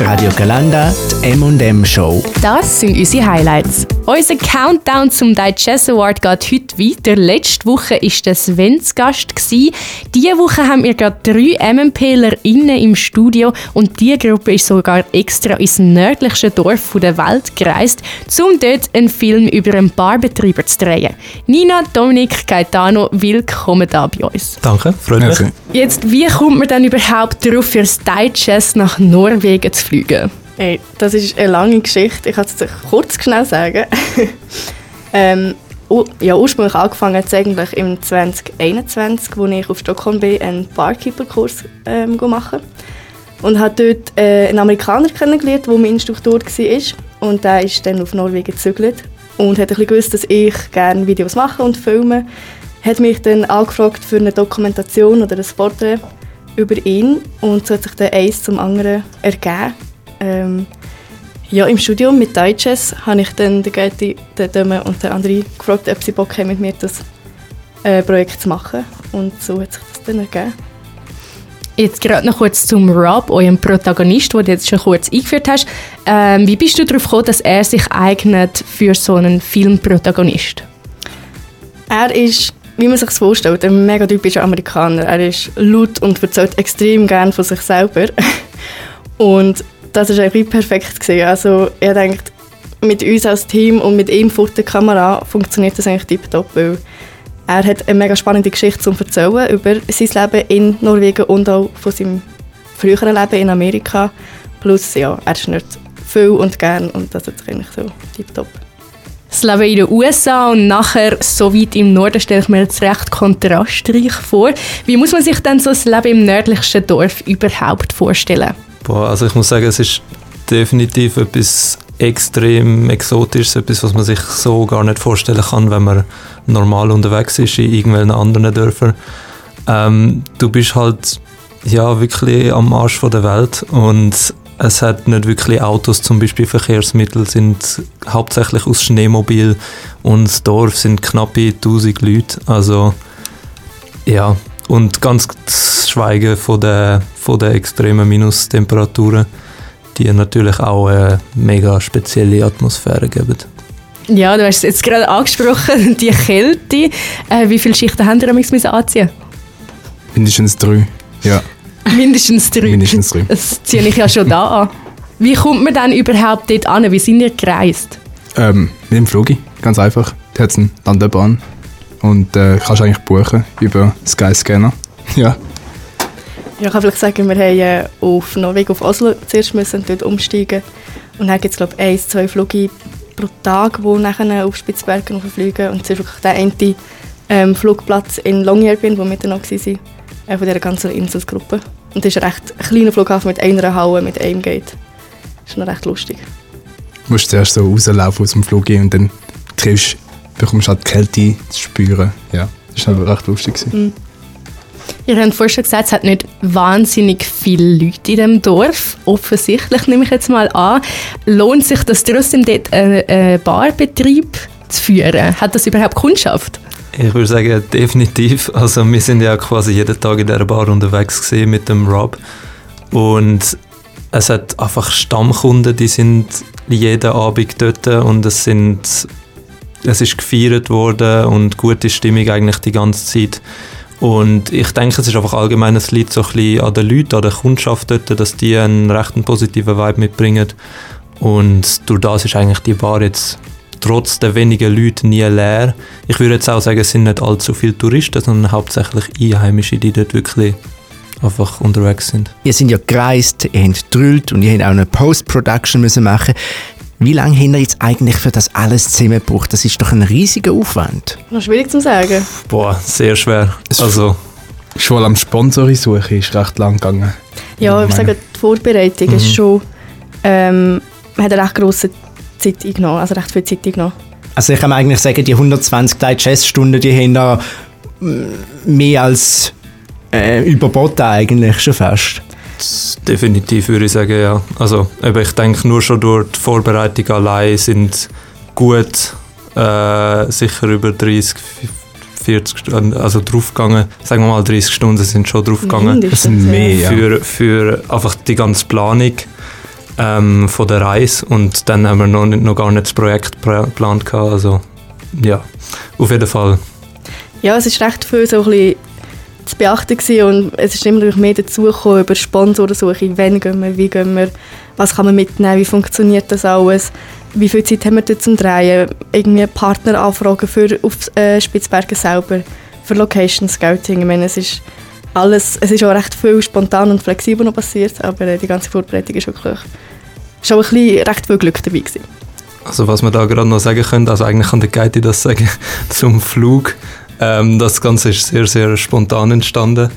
Radio Galanda, die M&M Show. Das sind unsere Highlights. Unser Countdown zum Digest Award geht heute weiter. Letzte Woche war das Svens Gast. Diese Woche haben wir gerade drei MMPler im Studio und diese Gruppe ist sogar extra ins nördlichste Dorf der Welt gereist, um dort einen Film über einen Barbetreiber zu drehen. Nina, Dominik, Gaetano, willkommen da bei uns. Danke, freut mich. Jetzt, wie kommt man denn überhaupt darauf, für das Digest nach Norwegen zu fliegen? Hey, das ist eine lange Geschichte. Ich kann es kurz schnell sagen. ähm, ja, ursprünglich angefangen hat eigentlich im 2021, wo ich auf Stockholm bin, einen Barkeeper-Kurs ähm, machen und habe dort äh, einen Amerikaner kennengelernt, der mein Instruktor war. Und der ist dann auf Norwegen gezügelt und hat ein bisschen gewusst, dass ich gerne Videos mache und filme. Hat mich dann angefragt für eine Dokumentation oder ein Porträt über ihn und so hat sich dann eins zum anderen ergeben. Ähm, ja, im Studium mit Digest habe ich dann den Gerti, den Döme und den anderen gefragt, ob sie Bock haben, mit mir das äh, Projekt zu machen. Und so hat sich das dann ergeben. Jetzt gerade noch kurz zum Rob, eurem Protagonist, den du jetzt schon kurz eingeführt hast. Ähm, wie bist du darauf gekommen, dass er sich eignet für so einen Filmprotagonist? Er ist, wie man sich das vorstellt, ein mega typischer Amerikaner. Er ist laut und erzählt extrem gerne von sich selber. Und das war eigentlich perfekt. Gewesen. Also ich denke, mit uns als Team und mit ihm vor der Kamera funktioniert das eigentlich tiptop, weil er hat eine mega spannende Geschichte zu erzählen über sein Leben in Norwegen und auch von seinem früheren Leben in Amerika. Plus, ja, er schnürt viel und gern und das ist eigentlich so tiptop. Das Leben in den USA und nachher so weit im Norden stelle ich mir jetzt recht kontrastreich vor. Wie muss man sich denn so das Leben im nördlichsten Dorf überhaupt vorstellen? Boah, also ich muss sagen, es ist definitiv etwas extrem Exotisches, etwas, was man sich so gar nicht vorstellen kann, wenn man normal unterwegs ist in irgendwelchen anderen Dörfern. Ähm, du bist halt ja wirklich am Arsch von der Welt und es hat nicht wirklich Autos, zum Beispiel Verkehrsmittel sind hauptsächlich aus Schneemobil und das Dorf sind knappe 1000 Leute, also ja, und ganz zu schweigen von der, von der extremen Minustemperaturen, die natürlich auch eine mega spezielle Atmosphäre geben. Ja, du hast es jetzt gerade angesprochen, die Kälte. Äh, wie viele Schichten haben ihr müssen anziehen? Mindestens drei, ja. Mindestens drei? Mindestens drei. Das ziehe ich ja schon da an. Wie kommt man dann überhaupt dort an? Wie sind ihr gereist? Ähm, mit dem Flug, ganz einfach. Da hat es eine Landebahn und äh, kannst eigentlich buchen über Skyscanner. ja. Ja, ich kann vielleicht sagen, wir haben äh, auf Norwegen, auf Oslo zuerst müssen dort umsteigen und dann gibt es glaube ich ein, zwei Flüge pro Tag, die nachher auf Spitzbergen fliegen und es ist wirklich der eine ähm, Flugplatz in Longyearbyen, wo wir dann noch waren, von dieser ganzen Inselsgruppe. Und das ist ein recht kleiner Flughafen mit einer Halle, mit einem Gate. Das ist noch recht lustig. Du musst zuerst so rauslaufen aus dem Flug und dann triffst bekommst halt die Kälte zu spüren. Ja, das war recht lustig. Mhm. Ihr habt vorhin schon gesagt, es hat nicht wahnsinnig viele Leute in diesem Dorf. Offensichtlich nehme ich jetzt mal an. Lohnt sich das trotzdem dort einen Barbetrieb zu führen? Hat das überhaupt Kundschaft? Ich würde sagen, definitiv. Also wir sind ja quasi jeden Tag in dieser Bar unterwegs mit dem Rob. Und es hat einfach Stammkunden, die sind jeden Abend dort und es sind es ist gefeiert worden und gute Stimmung eigentlich die ganze Zeit. Und ich denke, es ist einfach allgemein, es liegt so ein bisschen an den Leuten, an der Kundschaft dort, dass die einen recht positiven Vibe mitbringen. Und durch das ist eigentlich die Bar jetzt trotz der wenigen Leute nie leer. Ich würde jetzt auch sagen, es sind nicht allzu viele Touristen, sondern hauptsächlich Einheimische, die dort wirklich einfach unterwegs sind. Ihr seid ja gereist, ihr habt gedrillt und ihr habt auch eine Post-Production machen wie lange haben ihr jetzt eigentlich für das alles zusammengebracht? Das ist doch ein riesiger Aufwand. Noch schwierig zu sagen. Boah, sehr schwer. Also schon am Sponsoren suchen ist recht lang gegangen. Ja, ich sage, die Vorbereitung mhm. ist schon, ähm, hat eine recht grosse Zeit eingenommen, also recht viel Zeit eingenommen. Also ich kann eigentlich sagen, die 120 Digest-Stunden, die haben da mm, mehr als äh, überboten eigentlich schon fast definitiv würde ich sagen, ja. Also eben, ich denke, nur schon durch die Vorbereitung allein sind gut äh, sicher über 30, 40 Stunden, also draufgegangen. Sagen wir mal 30 Stunden sind schon draufgegangen. Das sind mehr, ja. Für, für einfach die ganze Planung. Ähm, von der Reise und dann haben wir noch, nicht, noch gar nicht das Projekt geplant gehabt, also ja, auf jeden Fall. Ja, es ist recht viel so ein bisschen zu beachten gewesen und es ist immer mehr dazugekommen über Sponsorensuche, wann gehen wir, wie gehen wir, was kann man mitnehmen, wie funktioniert das alles, wie viel Zeit haben wir dort zum Drehen, irgendwie Partneranfragen für auf äh, Spitzbergen selber, für Location Scouting, ich meine, es ist alles, es ist auch recht viel spontan und flexibel noch passiert, aber äh, die ganze Vorbereitung ist wirklich schon ein bisschen recht viel Glück dabei gewesen. Also was wir da gerade noch sagen können, also eigentlich kann der Guide das sagen, zum Flug. Ähm, das Ganze ist sehr, sehr spontan entstanden.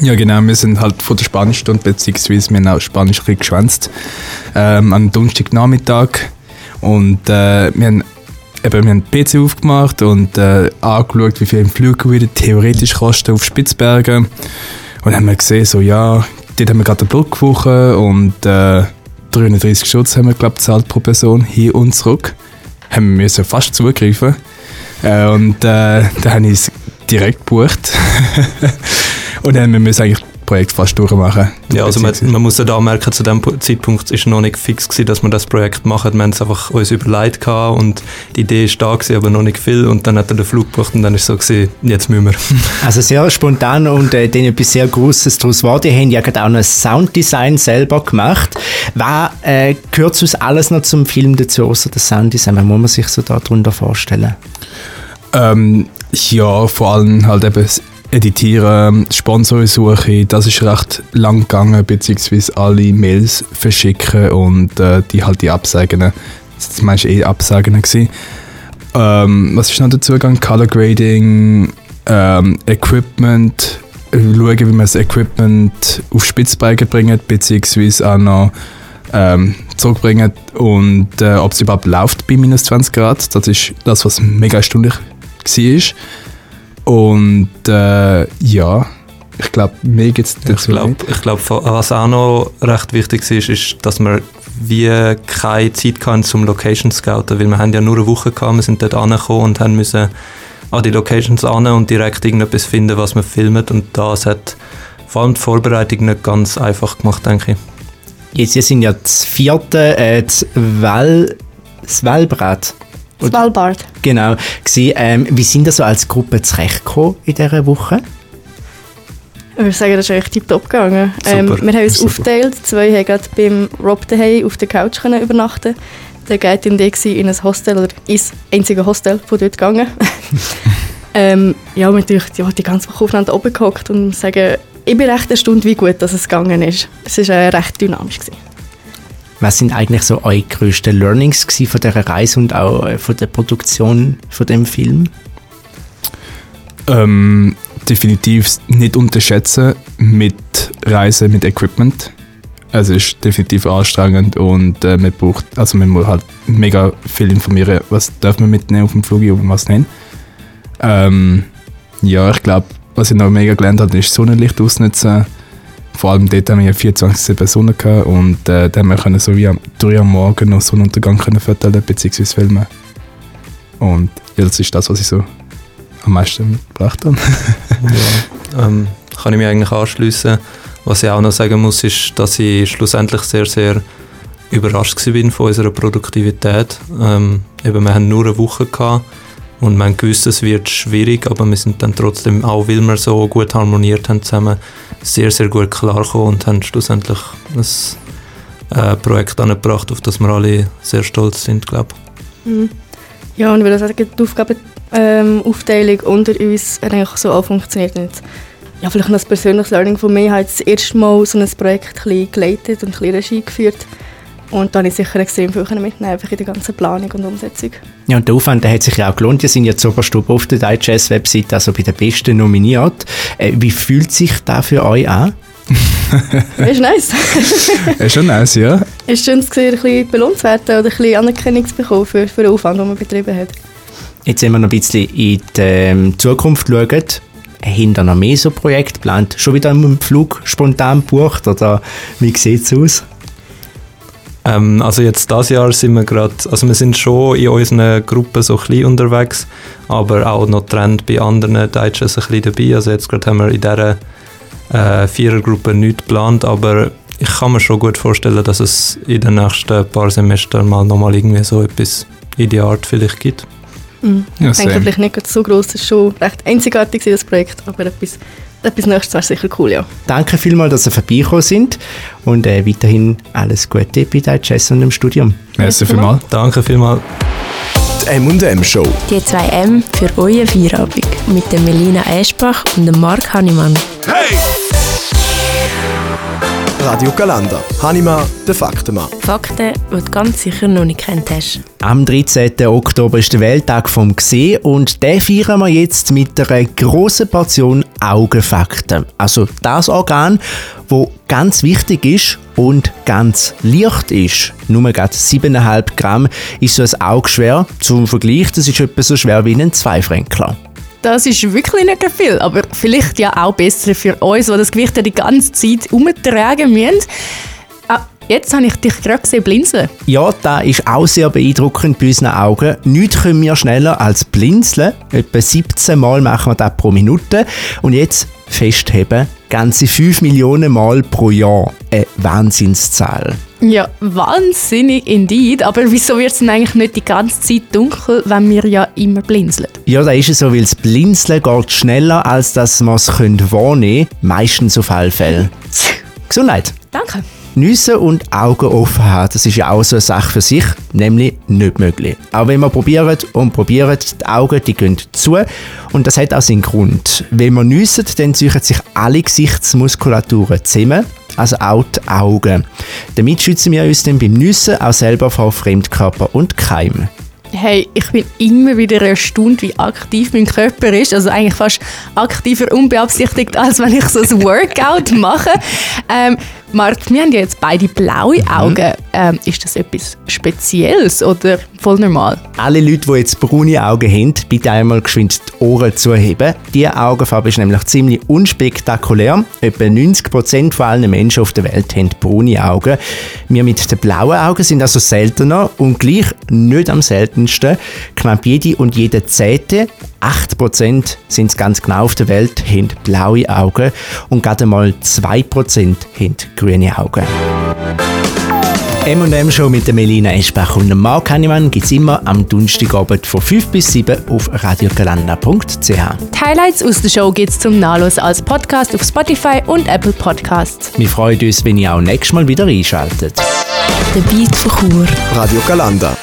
Ja, genau. Wir sind halt von der Spanischstunde, beziehungsweise wir haben auch Spanisch geschwänzt, ähm, am Donnerstagnachmittag. Und äh, wir haben eben, wir haben den PC aufgemacht und äh, angeschaut, wie viel ein Flug würde theoretisch kosten auf Spitzbergen. Und haben wir gesehen, so, ja, dort haben wir gerade eine Brückwoche und äh, 330 Schutz haben wir, glaube ich, pro Person, hin und zurück. Haben wir müssen fast zugreifen. Äh, und äh, dann habe ich es direkt gebucht. und dann müssen wir eigentlich Projekt fast durchmachen. Ja, also man, man muss ja da merken, zu dem Pu- Zeitpunkt ist noch nicht fix gewesen, dass wir das Projekt machen. Wir haben es einfach uns überlegt gehabt und die Idee ist da gewesen, aber noch nicht viel. Und dann hat er den Flug gebucht und dann ist es so gewesen, jetzt müssen wir. Also sehr spontan und äh, dann etwas sehr Grosses daraus war. Die haben ja gerade auch noch ein Sounddesign selber gemacht. Was äh, gehört sonst alles noch zum Film dazu, außer das Sounddesign? Was muss man sich so darunter vorstellen? Ähm, ja, vor allem halt eben Editieren, Sponsorensuche, das ist recht lang gegangen, beziehungsweise alle Mails verschicken und äh, die halt die Absagen, das war eh Absagen gewesen. Ähm, was ist noch dazu gegangen? Color Grading, ähm, Equipment, äh, schauen, wie man das Equipment auf Spitzbergen bringt, beziehungsweise auch noch ähm, zurückbringen und äh, ob es überhaupt läuft bei minus 20 Grad. Das ist das, was mega erstaunlich war. Und äh, ja, ich glaube, mehr gibt es Ich dazu glaube, nicht. ich glaub, was auch noch recht wichtig ist, ist, dass wir wie keine Zeit hatten zum Location Scouten, weil wir haben ja nur eine Woche gehabt, wir sind dort angekommen und haben müssen an die Locations an und direkt irgendetwas finden, was wir filmen und das hat vor allem die Vorbereitung nicht ganz einfach gemacht, denke ich. Jetzt, sind ja das vierte, äh, das, Well, das Wellbrett. Svalbard. Genau. Gewesen. Ähm, wie sind ihr so als Gruppe zurechtgekommen in dieser Woche? Ich würde sagen, das ist eigentlich tiptop gegangen. Ähm, wir haben uns Super. aufgeteilt. Zwei haben gerade beim Rob daheim auf der Couch können übernachten. Der geht und ich in ein Hostel, oder ins einzige Hostel von dort gegangen. ähm, ja, wir haben natürlich ja, die ganze Woche aufeinander oben gehockt und sagen, ich bin recht erstaunt, wie gut dass es gegangen ist. Es war äh, recht dynamisch. Gewesen. Was sind eigentlich so eure grössten Learnings von dieser Reise und auch äh, von der Produktion von dem Film? Ähm, definitiv nicht unterschätzen mit Reisen, mit Equipment. Also es ist definitiv anstrengend und äh, man braucht, also man muss halt mega viel informieren, was darf man mitnehmen auf dem Flug und was nicht. Ähm, ja, ich glaube, was ich noch mega gelernt habe, ist Sonnenlicht ausnutzen. Vor allem dort haben wir ja 24 Personen gehabt und äh, da haben wir so wie am 3 am Morgen noch Sonnenuntergang können fotografieren bzw. filmen. Und ja, das ist das, was ich so am meisten mitgebracht habe. Ja, ähm, kann ich mich eigentlich anschließen. Was ich auch noch sagen muss, ist, dass ich schlussendlich sehr, sehr überrascht bin von unserer Produktivität. Ähm, eben, wir haben nur eine Woche gehabt und haben gewusst, es wird schwierig, aber wir sind dann trotzdem, auch weil wir so gut harmoniert haben zusammen, sehr, sehr gut klargekommen und haben schlussendlich ein äh, Projekt angebracht, auf das wir alle sehr stolz sind, glaube ich. Mhm. Ja, und ich würde sagen, die Aufgabenaufteilung ähm, unter uns hat eigentlich so auch funktioniert. Und ja, vielleicht noch ein persönliches Learning von mir. Ich habe das erste Mal so ein Projekt ein geleitet und ein bisschen Regie geführt. Und da habe ich sicher extrem viel mitnehmen, einfach in der ganzen Planung und Umsetzung. Ja, und der Aufwand der hat sich ja auch gelohnt. Die sind ja zur Oberstube auf der Digest-Webseite, also bei den Besten nominiert. Äh, wie fühlt sich das für euch an? Das ist nice. ist schon nice, ja. Es ist schön, zu sehen, ein bisschen belohnt zu werden oder ein bisschen Anerkennung zu bekommen für, für den Aufwand, den man betrieben hat. Jetzt, wenn wir noch ein bisschen in die ähm, Zukunft schauen, da noch mehr so Projekte geplant? Schon wieder einen Flug spontan gebucht oder wie sieht es aus? Ähm, also jetzt das Jahr sind wir gerade, also wir sind schon in unseren Gruppen so ein bisschen unterwegs, aber auch noch Trend bei anderen Deutschen ein bisschen dabei. Also jetzt gerade haben wir in dieser äh, Vierergruppe nichts geplant, aber ich kann mir schon gut vorstellen, dass es in den nächsten paar Semestern mal nochmal irgendwie so etwas in die Art vielleicht gibt. Mhm. Ja, ich denke, same. vielleicht nicht so groß, es ist schon recht einzigartig das Projekt, aber etwas, etwas Nächstes wäre sicher cool, ja. Danke vielmals, dass ihr vorbeigekommen sind und äh, weiterhin alles Gute bei Jazz und dem Studium. Merci vielmals. Danke vielmals. Die M&M Show. Die 2M für euren Feierabend mit der Melina Eschbach und dem Marc Hannemann. Radio Galanda. Hanima, der Faktenmann. Fakten, die du ganz sicher noch nicht kennt hast. Am 13. Oktober ist der Welttag vom Gesehen und den feiern wir jetzt mit einer grossen Portion Augenfakten. Also das Organ, wo ganz wichtig ist und ganz leicht ist. Nur gerade 7,5 Gramm ist so ein Auge schwer. Zum Vergleich, das ist etwa so schwer wie ein Zweifränkler. Das ist wirklich nicht viel, aber vielleicht ja auch besser für uns, die das Gewicht ja die ganze Zeit umtragen müssen. Jetzt habe ich dich gerade gesehen blinzeln. Ja, da ist auch sehr beeindruckend bei unseren Augen. Nichts können wir schneller als blinzeln. Etwa 17 Mal machen wir das pro Minute. Und jetzt festheben, ganze 5 Millionen Mal pro Jahr. Eine Wahnsinnszahl. Ja, wahnsinnig indeed. Aber wieso wird es denn eigentlich nicht die ganze Zeit dunkel, wenn wir ja immer blinzeln? Ja, da ist es so, weil das Blinzeln geht schneller, als dass man es wahrnehmen können. Meistens auf alle Fälle. Gesundheit! Danke. Nüsse und Augen offen haben, das ist ja auch so eine Sache für sich, nämlich nicht möglich. Auch wenn man probiert und probiert, die Augen die gehen zu und das hat auch seinen Grund. Wenn man nüsset, dann ziehen sich alle Gesichtsmuskulaturen zusammen, also auch die Augen. Damit schützen wir uns dann beim Nüssen auch selber vor Fremdkörper und Keim. Hey, ich bin immer wieder erstaunt, wie aktiv mein Körper ist. Also eigentlich fast aktiver unbeabsichtigt, als wenn ich so ein Workout mache. Ähm, Marc, wir haben ja jetzt beide blaue Augen. Ähm, ist das etwas Spezielles oder voll normal? Alle Leute, die jetzt braune Augen haben, bitte einmal geschwind die Ohren zuheben. Diese Augenfarbe ist nämlich ziemlich unspektakulär. Etwa 90% von allen Menschen auf der Welt haben braune Augen. Wir mit den blauen Augen sind also seltener und gleich nicht am seltensten. Knapp jede und jede Zehnte, 8% sind es ganz genau auf der Welt, haben blaue Augen und gerade mal 2% haben grüne Augen. M&M Show mit der Melina Eschbach und dem Marc Hannemann gibt es immer am Donnerstagabend von 5 bis 7 auf radiogalanda.ch. Die Highlights aus der Show gibt es zum Nachlesen als Podcast auf Spotify und Apple Podcasts. Wir freuen uns, wenn ihr auch nächstes Mal wieder einschaltet. Der Beat von Chur. Radio Galanda.